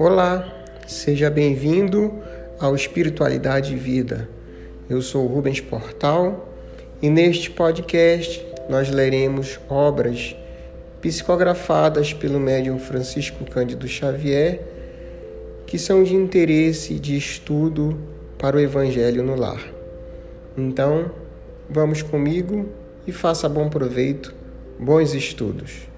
Olá, seja bem-vindo ao Espiritualidade e Vida. Eu sou Rubens Portal e neste podcast nós leremos obras psicografadas pelo médium Francisco Cândido Xavier que são de interesse de estudo para o Evangelho no lar. Então, vamos comigo e faça bom proveito, bons estudos.